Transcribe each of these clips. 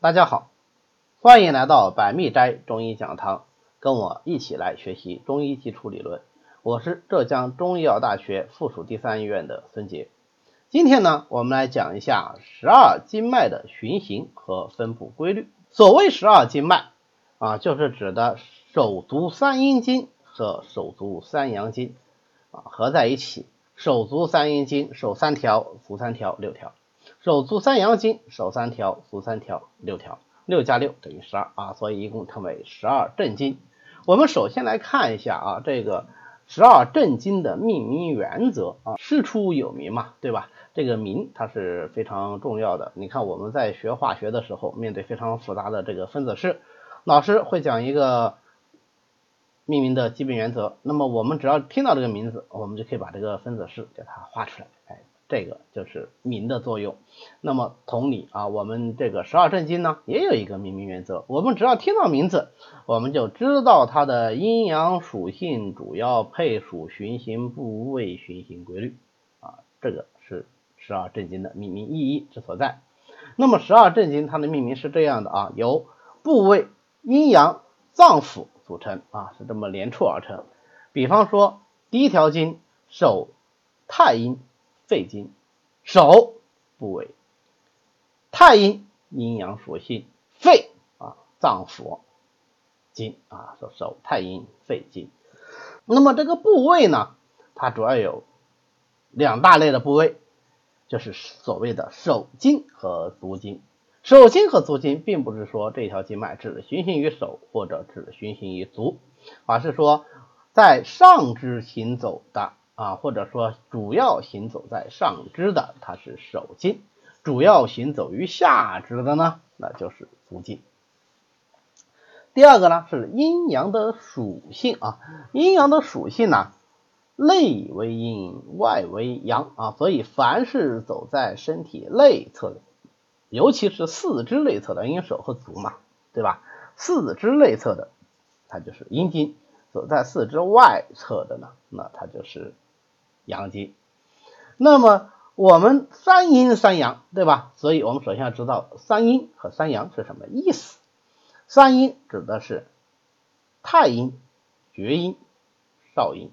大家好，欢迎来到百密斋中医讲堂，跟我一起来学习中医基础理论。我是浙江中医药大学附属第三医院的孙杰。今天呢，我们来讲一下十二经脉的循行和分布规律。所谓十二经脉啊，就是指的手足三阴经和手足三阳经啊合在一起。手足三阴经，手三条，足三条，六条。手足三阳经，手三条，足三条，六条，六加六等于十二啊，所以一共称为十二正经。我们首先来看一下啊，这个十二正经的命名原则啊，师出有名嘛，对吧？这个名它是非常重要的。你看我们在学化学的时候，面对非常复杂的这个分子式，老师会讲一个命名的基本原则，那么我们只要听到这个名字，我们就可以把这个分子式给它画出来，哎。这个就是名的作用。那么同理啊，我们这个十二正经呢，也有一个命名原则。我们只要听到名字，我们就知道它的阴阳属性、主要配属、循行部位、循行规律啊。这个是十二正经的命名意义之所在。那么十二正经它的命名是这样的啊，由部位、阴阳、脏腑组成啊，是这么连串而成。比方说第一条经手太阴。肺经，手部位，太阴阴阳属性，肺啊脏腑经啊，说手太阴肺经。那么这个部位呢，它主要有两大类的部位，就是所谓的手经和足经。手经和足经，并不是说这条经脉只循行于手或者只循行于足，而是说在上肢行走的。啊，或者说主要行走在上肢的，它是手经；主要行走于下肢的呢，那就是足筋。第二个呢是阴阳的属性啊，阴阳的属性呢，内为阴，外为阳啊，所以凡是走在身体内侧的，尤其是四肢内侧的，因为手和足嘛，对吧？四肢内侧的，它就是阴经；走在四肢外侧的呢，那它就是。阳经，那么我们三阴三阳，对吧？所以我们首先要知道三阴和三阳是什么意思。三阴指的是太阴、厥阴、少阴；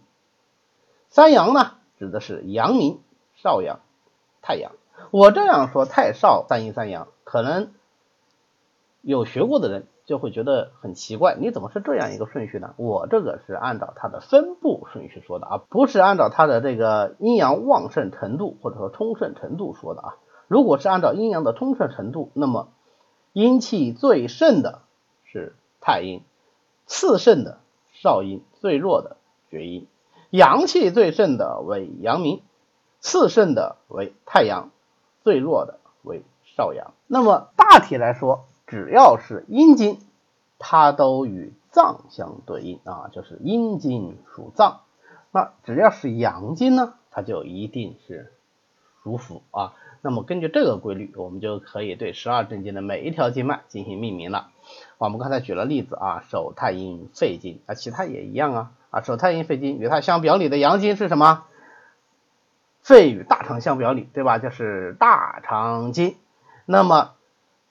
三阳呢，指的是阳明、少阳、太阳。我这样说，太少三阴三阳，可能有学过的人。就会觉得很奇怪，你怎么是这样一个顺序呢？我这个是按照它的分布顺序说的啊，不是按照它的这个阴阳旺盛程度或者说充盛程度说的啊。如果是按照阴阳的充盛程度，那么阴气最盛的是太阴，次盛的少阴，最弱的厥阴；阳气最盛的为阳明，次盛的为太阳，最弱的为少阳。那么大体来说。只要是阴经，它都与脏相对应啊，就是阴经属脏。那只要是阳经呢，它就一定是属腑啊。那么根据这个规律，我们就可以对十二正经的每一条经脉进行命名了。我们刚才举了例子啊，手太阴肺经啊，其他也一样啊啊，手太阴肺经与它相表里的阳经是什么？肺与大肠相表里，对吧？就是大肠经。那么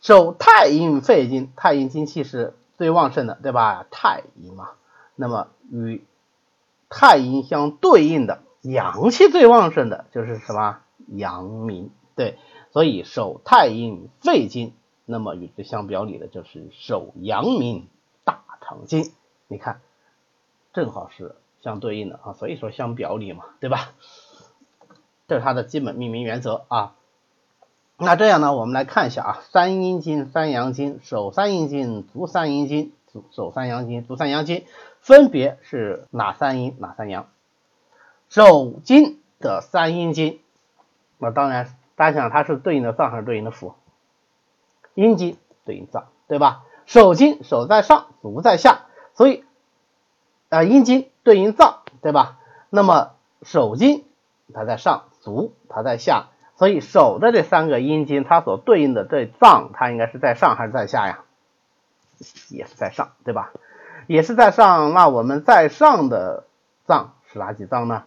手太阴肺经，太阴精气是最旺盛的，对吧？太阴嘛，那么与太阴相对应的阳气最旺盛的就是什么？阳明，对，所以手太阴肺经，那么与之相表里的就是手阳明大肠经，你看，正好是相对应的啊，所以说相表里嘛，对吧？这是它的基本命名原则啊。那这样呢，我们来看一下啊，三阴经、三阳经、手三阴经、足三阴经、足手三阳经、足三阳经，分别是哪三阴哪三阳？手经的三阴经，那当然大家想它是对应的脏还是对应的腑？阴经对应脏，对吧？手经手在上，足在下，所以啊阴经对应脏，对吧？那么手经它在上，足它在下。所以手的这三个阴经，它所对应的这脏，它应该是在上还是在下呀？也是在上，对吧？也是在上。那我们在上的脏是哪几脏呢？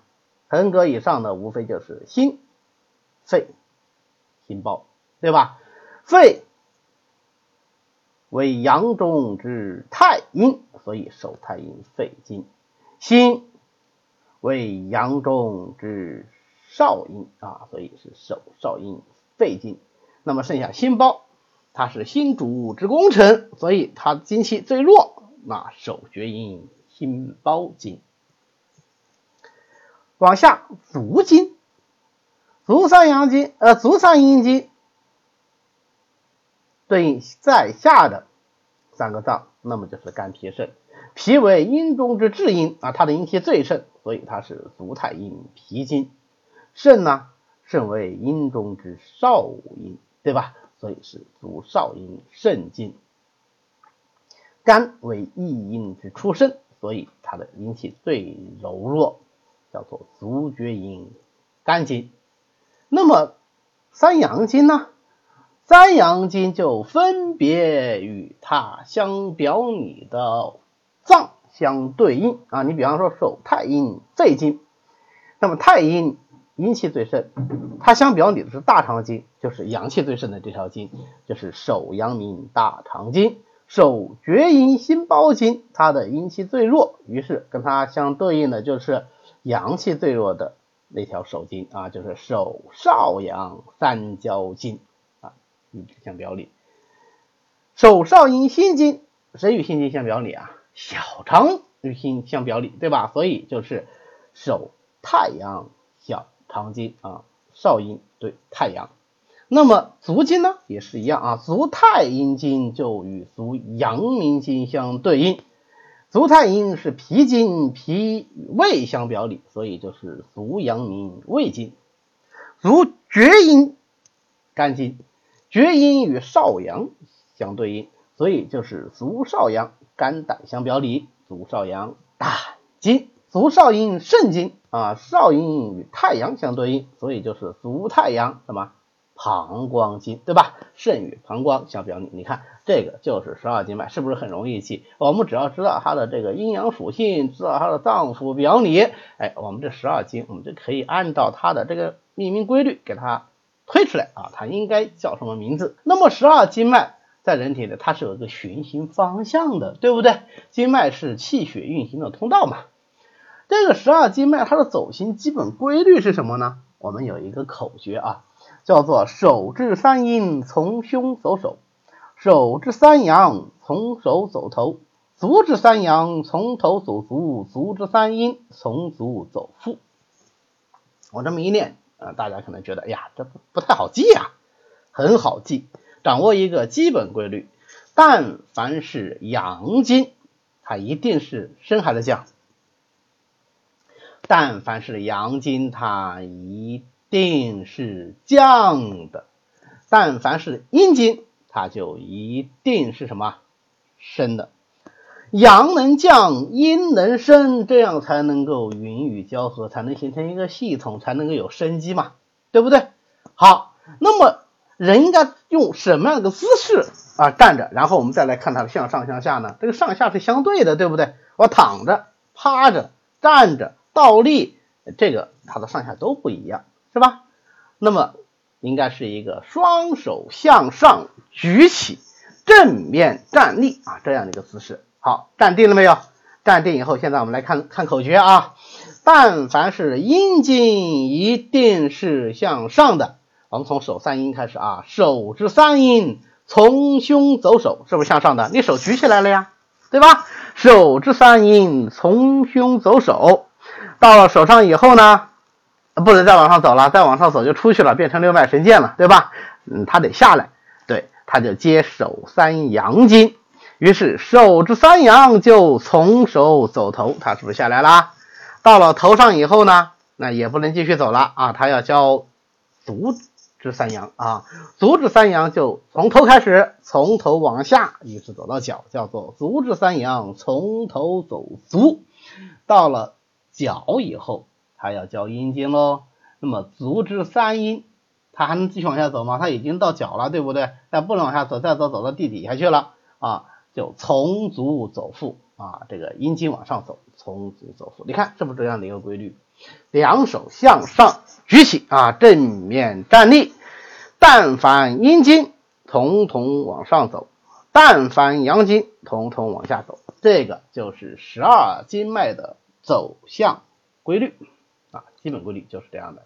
横膈以上的无非就是心、肺、心包，对吧？肺为阳中之太阴，所以手太阴肺经。心为阳中之少阴啊，所以是手少阴肺经。那么剩下心包，它是心主之功臣，所以它精气最弱，那手厥阴心包经。往下足经，足三阳经，呃，足三阴经。对应在下的三个脏，那么就是肝脾肾。脾为阴中之至阴啊，它的阴气最盛，所以它是足太阴脾经。肾呢，肾为阴中之少阴，对吧？所以是足少阴肾经。肝为一阴之出生，所以它的阴气最柔弱，叫做足厥阴肝经。那么三阳经呢？三阳经就分别与它相表里的脏相对应啊，你比方说手太阴肺经，那么太阴阴气最盛，它相表里的是大肠经，就是阳气最盛的这条经，就是手阳明大肠经。手厥阴心包经，它的阴气最弱，于是跟它相对应的就是阳气最弱的那条手经啊，就是手少阳三焦经。与之相表里，手少阴心经，谁与心经相表里啊？小肠与心相表里，对吧？所以就是手太阳小肠经啊，少阴对太阳。那么足经呢，也是一样啊，足太阴经就与足阳明经相对应，足太阴是脾经，脾胃相表里，所以就是足阳明胃经。足厥阴肝经。厥阴与少阳相对应，所以就是足少阳肝胆相表里，足少阳胆经，足少阴肾经啊，少阴与太阳相对应，所以就是足太阳什么膀胱经，对吧？肾与膀胱相表里，你看这个就是十二经脉，是不是很容易记？我们只要知道它的这个阴阳属性，知道它的脏腑表里，哎，我们这十二经我们就可以按照它的这个命名规律给它。推出来啊，它应该叫什么名字？那么十二经脉在人体里，它是有一个循行方向的，对不对？经脉是气血运行的通道嘛。这个十二经脉它的走行基本规律是什么呢？我们有一个口诀啊，叫做手至三阴从胸走手，手至三阳从手走头，足至三阳从头走足，足至三阴从足走腹。我这么一念。啊，大家可能觉得，哎呀，这不不太好记啊，很好记，掌握一个基本规律，但凡是阳经，它一定是升还是降？但凡是阳经，它一定是降的；但凡是阴经，它就一定是什么升的。阳能降，阴能升，这样才能够云雨交合，才能形成一个系统，才能够有生机嘛，对不对？好，那么人应该用什么样的姿势啊站着？然后我们再来看它的向上向下呢？这个上下是相对的，对不对？我躺着、趴着、站着、倒立，这个它的上下都不一样，是吧？那么应该是一个双手向上举起，正面站立啊这样的一个姿势。好，站定了没有？站定以后，现在我们来看看口诀啊。但凡是阴经，一定是向上的。我们从手三阴开始啊，手至三阴，从胸走手，是不是向上的？你手举起来了呀，对吧？手至三阴，从胸走手，到了手上以后呢，不能再往上走了，再往上走就出去了，变成六脉神剑了，对吧？嗯，他得下来，对，他就接手三阳经。于是手至三阳就从手走头，他是不是下来啦？到了头上以后呢，那也不能继续走了啊，他要教足至三阳啊，足至三阳就从头开始，从头往下一直走到脚，叫做足至三阳，从头走足。到了脚以后，他要交阴经喽。那么足之三阴，他还能继续往下走吗？他已经到脚了，对不对？但不能往下走，再走走到地底下去了啊。就从足走腹啊，这个阴经往上走，从足走腹，你看是不是这样的一个规律？两手向上举起啊，正面站立。但凡阴经，统统往上走；但凡阳经，统统往下走。这个就是十二经脉的走向规律啊，基本规律就是这样的。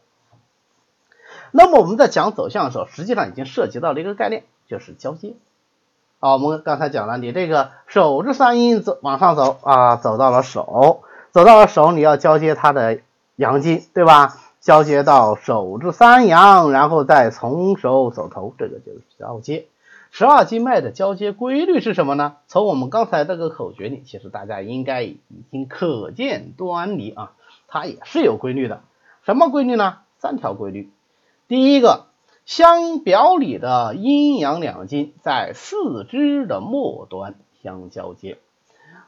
那么我们在讲走向的时候，实际上已经涉及到了一个概念，就是交接。啊，我们刚才讲了，你这个手至三阴走往上走啊，走到了手，走到了手，你要交接它的阳经，对吧？交接到手至三阳，然后再从手走头，这个就是交接。十二经脉的交接规律是什么呢？从我们刚才这个口诀里，其实大家应该已经可见端倪啊，它也是有规律的。什么规律呢？三条规律。第一个，相表里的阴阳两经在四肢的末端相交接。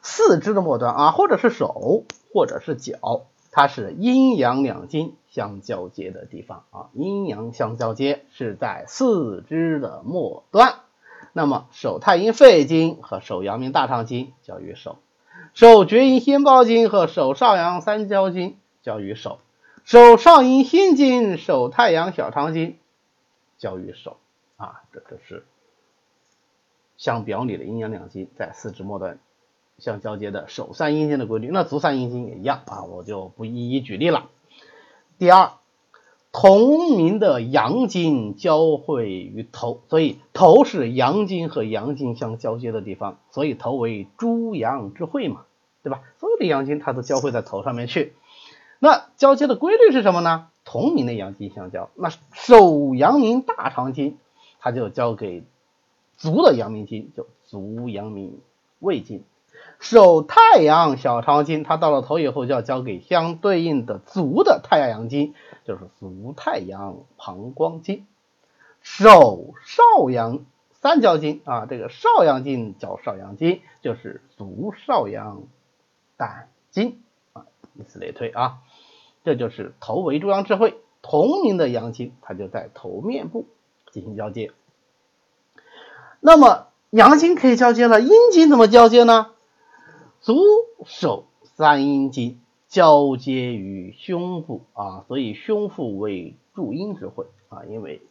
四肢的末端啊，或者是手，或者是脚，它是阴阳两经相交接的地方啊。阴阳相交接是在四肢的末端。那么，手太阴肺经和手阳明大肠经交于手，手厥阴心包经和手少阳三焦经交于手。手少阴心经、手太阳小肠经交于手啊，这就是相表里的阴阳两经在四肢末端相交接的手三阴经的规律。那足三阴经也一样啊，我就不一一举例了。第二，同名的阳经交汇于头，所以头是阳经和阳经相交接的地方，所以头为诸阳之会嘛，对吧？所有的阳经它都交汇在头上面去。那交接的规律是什么呢？同名的阳经相交，那手阳明大肠经，它就交给足的阳明经，就足阳明胃经；手太阳小肠经，它到了头以后就要交给相对应的足的太阳经，就是足太阳膀胱经；手少阳三焦经啊，这个少阳经叫少阳经，就是足少阳胆经啊，以此类推啊。这就是头为中央智慧，同名的阳经，它就在头面部进行交接。那么阳经可以交接了，阴经怎么交接呢？足手三阴经交接于胸部啊，所以胸腹为助阴之会啊，因为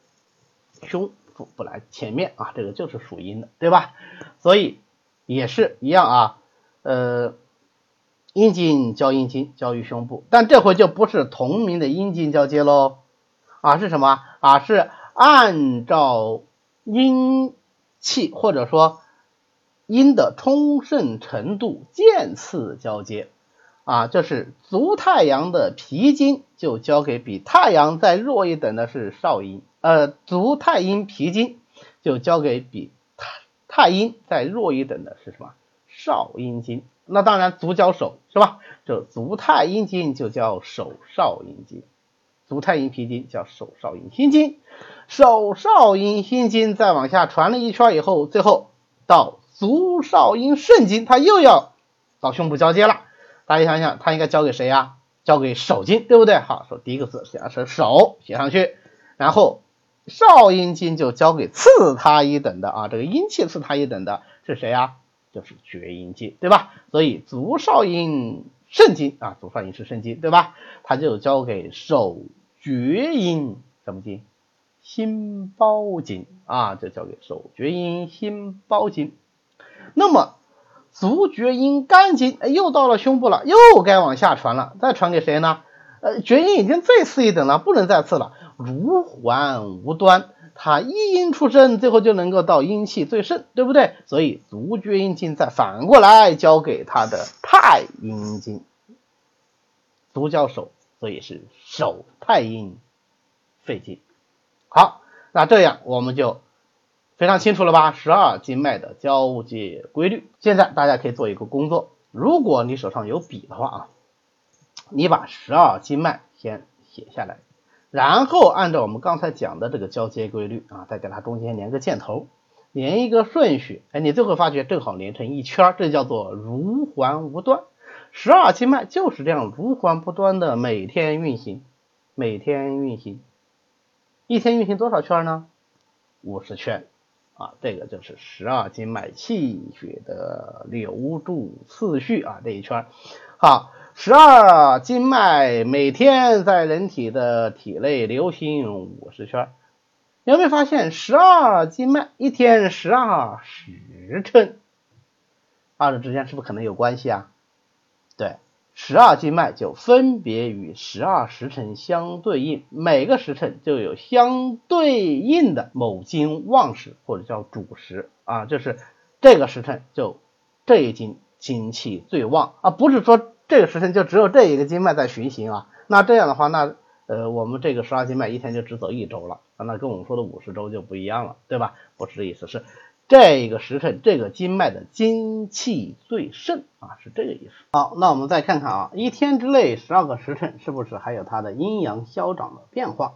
胸腹不来前面啊，这个就是属阴的，对吧？所以也是一样啊，呃。阴经交阴经交于胸部，但这回就不是同名的阴经交接喽，啊是什么啊？是按照阴气或者说阴的充盛程度渐次交接啊，就是足太阳的脾经就交给比太阳再弱一等的是少阴，呃，足太阴脾经就交给比太太阴再弱一等的是什么少阴经。那当然，足交手是吧？就足太阴经就叫手少阴经，足太阴脾经叫手少阴心经，手少阴心经再往下传了一圈以后，最后到足少阴肾经，它又要到胸部交接了。大家想想，它应该交给谁呀？交给手经，对不对？好，说第一个字写的是手，写上去，然后少阴经就交给次它一等的啊，这个阴气次它一等的是谁呀？就是厥阴经，对吧？所以足少阴肾经啊，足少阴是肾经，对吧？它就交给手厥阴什么经？心包经啊，就交给手厥阴心包经。那么足厥阴肝经，哎，又到了胸部了，又该往下传了，再传给谁呢？呃，厥阴已经最次一等了，不能再次了，如环无端。它一阴出生，最后就能够到阴气最盛，对不对？所以足厥阴经再反过来交给他的太阴经，足交手，所以是手太阴肺经。好，那这样我们就非常清楚了吧？十二经脉的交接规律。现在大家可以做一个工作，如果你手上有笔的话啊，你把十二经脉先写下来。然后按照我们刚才讲的这个交接规律啊，再给它中间连个箭头，连一个顺序，哎，你最后发觉正好连成一圈，这叫做如环无端。十二经脉就是这样如环不断的每天运行，每天运行，一天运行多少圈呢？五十圈啊，这个就是十二经脉气血的流注次序啊，这一圈好。十二经脉每天在人体的体内流行五十圈，有没有发现十二经脉一天十二时辰，二者之间是不是可能有关系啊？对，十二经脉就分别与十二时辰相对应，每个时辰就有相对应的某经旺时或者叫主时啊，就是这个时辰就这一经精气最旺啊，不是说这个时辰就只有这一个经脉在循行啊，那这样的话那。呃，我们这个十二经脉一天就只走一周了，啊那跟我们说的五十周就不一样了，对吧？不是这意思，是这个时辰这个经脉的精气最盛啊，是这个意思。好，那我们再看看啊，一天之内十二个时辰是不是还有它的阴阳消长的变化？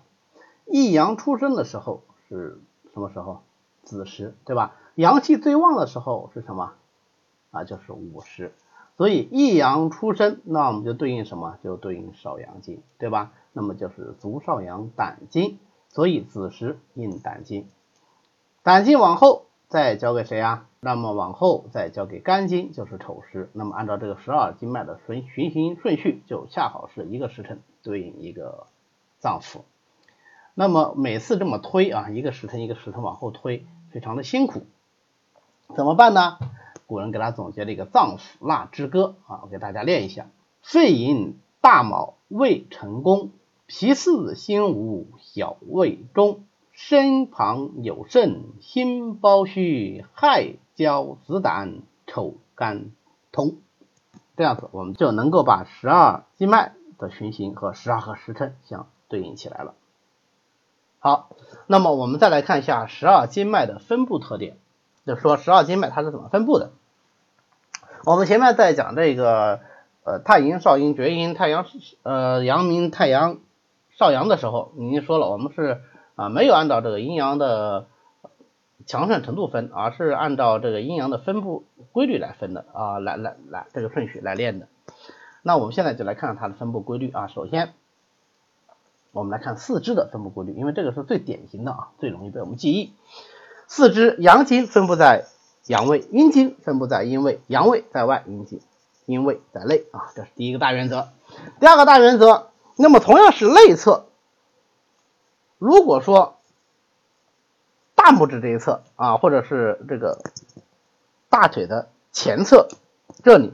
一阳出生的时候是什么时候？子时，对吧？阳气最旺的时候是什么？啊，就是午时。所以一阳出生，那我们就对应什么？就对应少阳经，对吧？那么就是足少阳胆经，所以子时应胆经。胆经往后再交给谁啊？那么往后再交给肝经，就是丑时。那么按照这个十二经脉的循循行顺序，就恰好是一个时辰对应一个脏腑。那么每次这么推啊，一个时辰一个时辰往后推，非常的辛苦，怎么办呢？古人给他总结了一个脏腑纳之歌啊，我给大家练一下：肺营大卯未成功，脾四心五小胃中，身旁有肾心包虚，亥交子胆丑肝通。这样子我们就能够把十二经脉的循行和十二个时辰相对应起来了。好，那么我们再来看一下十二经脉的分布特点。就说十二经脉它是怎么分布的？我们前面在讲这个呃太阴、少阴、厥阴、太阳呃阳明、太阳、少阳的时候，已经说了，我们是啊没有按照这个阴阳的强盛程度分，而是按照这个阴阳的分布规律来分的啊，来来来这个顺序来练的。那我们现在就来看看它的分布规律啊。首先，我们来看四肢的分布规律，因为这个是最典型的啊，最容易被我们记忆。四肢阳经分布在阳位，阴经分布在阴位，阳位在外，阴经阴位在内啊，这是第一个大原则。第二个大原则，那么同样是内侧，如果说大拇指这一侧啊，或者是这个大腿的前侧这里，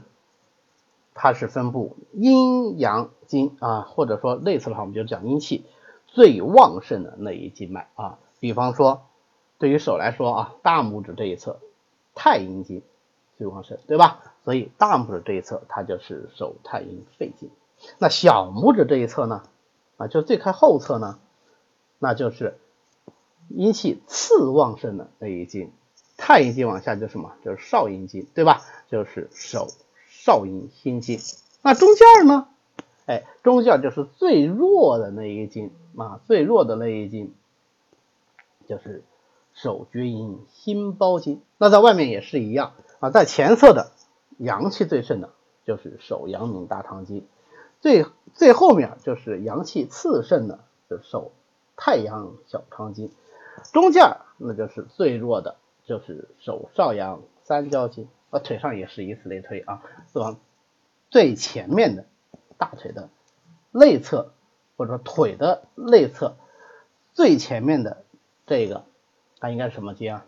它是分布阴阳经啊，或者说内侧的话，我们就讲阴气最旺盛的那一经脉啊，比方说。对于手来说啊，大拇指这一侧太阴经最旺盛，对吧？所以大拇指这一侧它就是手太阴肺经。那小拇指这一侧呢？啊，就最开后侧呢，那就是阴气次旺盛的那一经。太阴经往下就什么？就是少阴经，对吧？就是手少阴心经。那中间呢？哎，中间就是最弱的那一经啊，最弱的那一经就是。手厥阴心包经，那在外面也是一样啊，在前侧的阳气最盛的就是手阳明大肠经，最最后面就是阳气次盛的，就手太阳小肠经，中间那就是最弱的，就是手少阳三焦经，啊腿上也是以此类推啊，是往最前面的大腿的内侧或者说腿的内侧最前面的这个。它应该是什么经啊？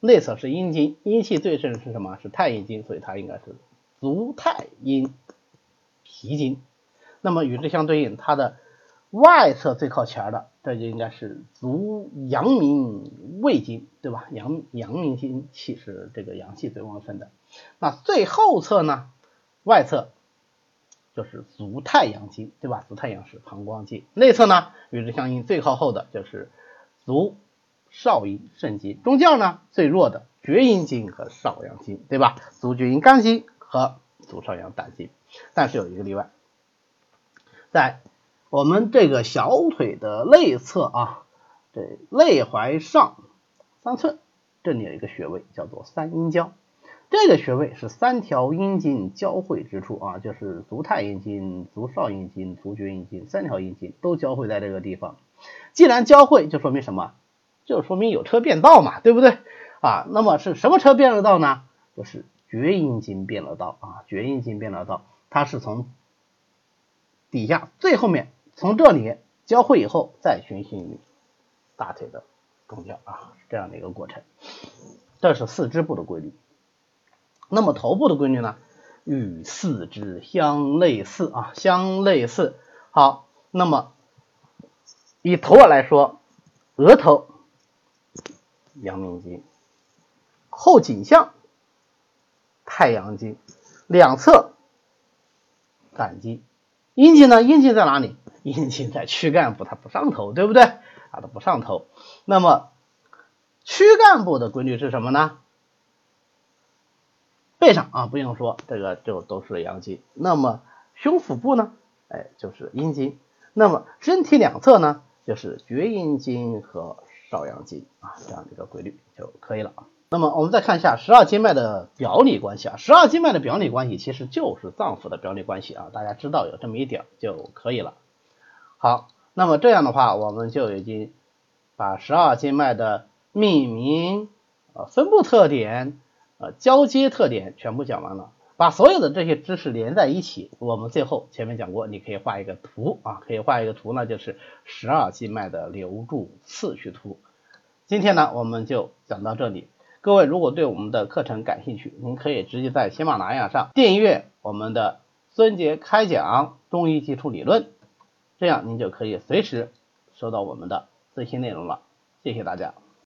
内侧是阴经，阴气最盛是什么？是太阴经，所以它应该是足太阴脾经。那么与之相对应，它的外侧最靠前的，这就应该是足阳明胃经，对吧？阳阳明经气是这个阳气最旺盛的。那最后侧呢？外侧就是足太阳经，对吧？足太阳是膀胱经。内侧呢？与之相应，最靠后的就是足。少阴肾经中间呢最弱的厥阴经和少阳经，对吧？足厥阴肝经和足少阳胆经，但是有一个例外，在我们这个小腿的内侧啊，这内踝上三寸，这里有一个穴位叫做三阴交，这个穴位是三条阴经交汇之处啊，就是足太阴经、足少阴经、足厥阴经三条阴经都交汇在这个地方。既然交汇，就说明什么？就说明有车变道嘛，对不对啊？那么是什么车变了道呢？就是厥阴经变了道啊，厥阴经变了道，它是从底下最后面从这里交汇以后再循行于大腿的中间啊，这样的一个过程。这是四肢部的规律。那么头部的规律呢？与四肢相类似啊，相类似。好，那么以头来说，额头阳明经，后颈项太阳经，两侧胆经。阴经呢？阴经在哪里？阴经在躯干部，它不上头，对不对？啊，它不上头。那么躯干部的规律是什么呢？背上啊，不用说，这个就都是阳经。那么胸腹部呢？哎，就是阴经。那么身体两侧呢，就是厥阴经和少阳经啊，这样的一个规律就可以了啊。那么我们再看一下十二经脉的表里关系啊，十二经脉的表里关系其实就是脏腑的表里关系啊，大家知道有这么一点就可以了。好，那么这样的话，我们就已经把十二经脉的命名、呃分布特点、呃交接特点全部讲完了。把所有的这些知识连在一起，我们最后前面讲过，你可以画一个图啊，可以画一个图呢，就是十二经脉的流注次序图。今天呢，我们就讲到这里。各位如果对我们的课程感兴趣，您可以直接在喜马拉雅上订阅我们的孙杰开讲中医基础理论，这样您就可以随时收到我们的最新内容了。谢谢大家。